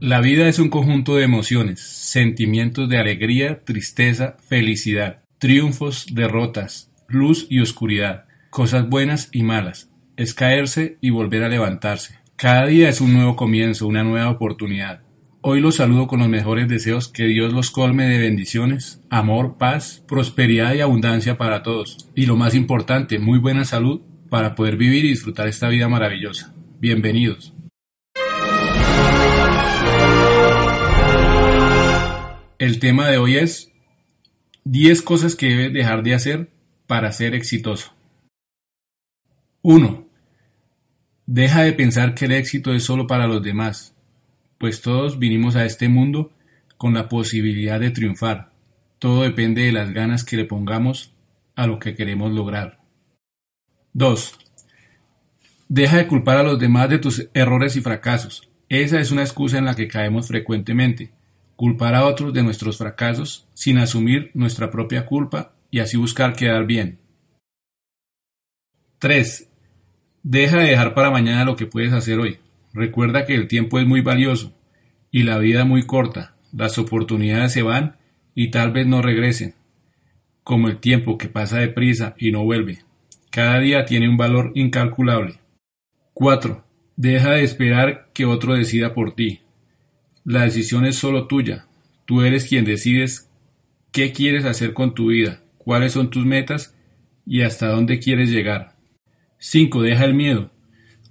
La vida es un conjunto de emociones, sentimientos de alegría, tristeza, felicidad, triunfos, derrotas, luz y oscuridad, cosas buenas y malas. Es caerse y volver a levantarse. Cada día es un nuevo comienzo, una nueva oportunidad. Hoy los saludo con los mejores deseos, que Dios los colme de bendiciones, amor, paz, prosperidad y abundancia para todos. Y lo más importante, muy buena salud para poder vivir y disfrutar esta vida maravillosa. Bienvenidos. El tema de hoy es 10 cosas que debes dejar de hacer para ser exitoso. 1. Deja de pensar que el éxito es solo para los demás, pues todos vinimos a este mundo con la posibilidad de triunfar. Todo depende de las ganas que le pongamos a lo que queremos lograr. 2. Deja de culpar a los demás de tus errores y fracasos. Esa es una excusa en la que caemos frecuentemente culpar a otros de nuestros fracasos sin asumir nuestra propia culpa y así buscar quedar bien. 3. Deja de dejar para mañana lo que puedes hacer hoy. Recuerda que el tiempo es muy valioso y la vida muy corta. Las oportunidades se van y tal vez no regresen, como el tiempo que pasa deprisa y no vuelve. Cada día tiene un valor incalculable. 4. Deja de esperar que otro decida por ti. La decisión es solo tuya. Tú eres quien decides qué quieres hacer con tu vida, cuáles son tus metas y hasta dónde quieres llegar. 5. Deja el miedo.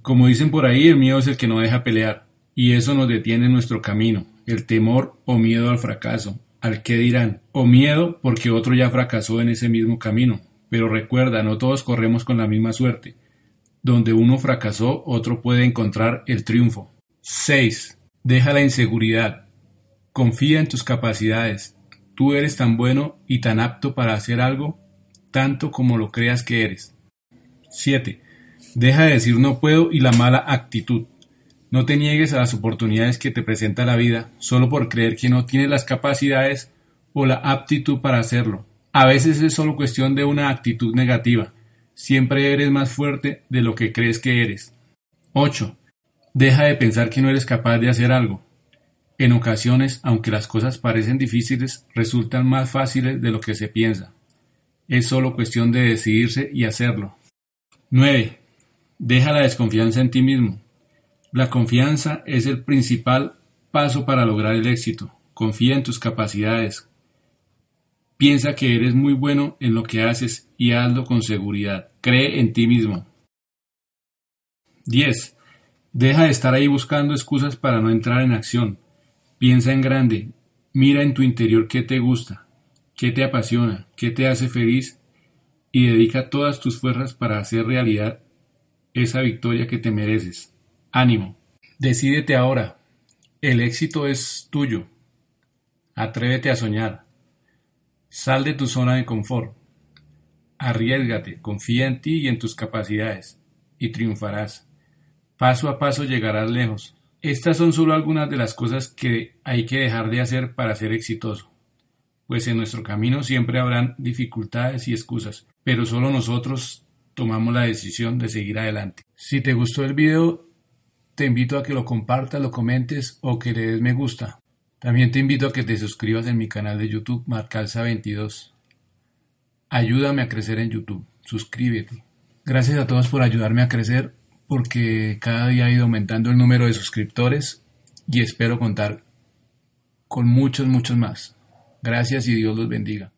Como dicen por ahí, el miedo es el que no deja pelear, y eso nos detiene en nuestro camino. El temor o miedo al fracaso, al qué dirán, o miedo porque otro ya fracasó en ese mismo camino. Pero recuerda, no todos corremos con la misma suerte. Donde uno fracasó, otro puede encontrar el triunfo. 6. Deja la inseguridad. Confía en tus capacidades. Tú eres tan bueno y tan apto para hacer algo, tanto como lo creas que eres. 7. Deja de decir no puedo y la mala actitud. No te niegues a las oportunidades que te presenta la vida solo por creer que no tienes las capacidades o la aptitud para hacerlo. A veces es solo cuestión de una actitud negativa. Siempre eres más fuerte de lo que crees que eres. 8. Deja de pensar que no eres capaz de hacer algo. En ocasiones, aunque las cosas parecen difíciles, resultan más fáciles de lo que se piensa. Es solo cuestión de decidirse y hacerlo. 9. Deja la desconfianza en ti mismo. La confianza es el principal paso para lograr el éxito. Confía en tus capacidades. Piensa que eres muy bueno en lo que haces y hazlo con seguridad. Cree en ti mismo. 10. Deja de estar ahí buscando excusas para no entrar en acción. Piensa en grande. Mira en tu interior qué te gusta, qué te apasiona, qué te hace feliz y dedica todas tus fuerzas para hacer realidad esa victoria que te mereces. Ánimo. Decídete ahora. El éxito es tuyo. Atrévete a soñar. Sal de tu zona de confort. Arriesgate, confía en ti y en tus capacidades y triunfarás. Paso a paso llegarás lejos. Estas son solo algunas de las cosas que hay que dejar de hacer para ser exitoso. Pues en nuestro camino siempre habrán dificultades y excusas, pero solo nosotros tomamos la decisión de seguir adelante. Si te gustó el video, te invito a que lo compartas, lo comentes o que le des me gusta. También te invito a que te suscribas en mi canal de YouTube Marcalza22. Ayúdame a crecer en YouTube. Suscríbete. Gracias a todos por ayudarme a crecer porque cada día ha ido aumentando el número de suscriptores y espero contar con muchos, muchos más. Gracias y Dios los bendiga.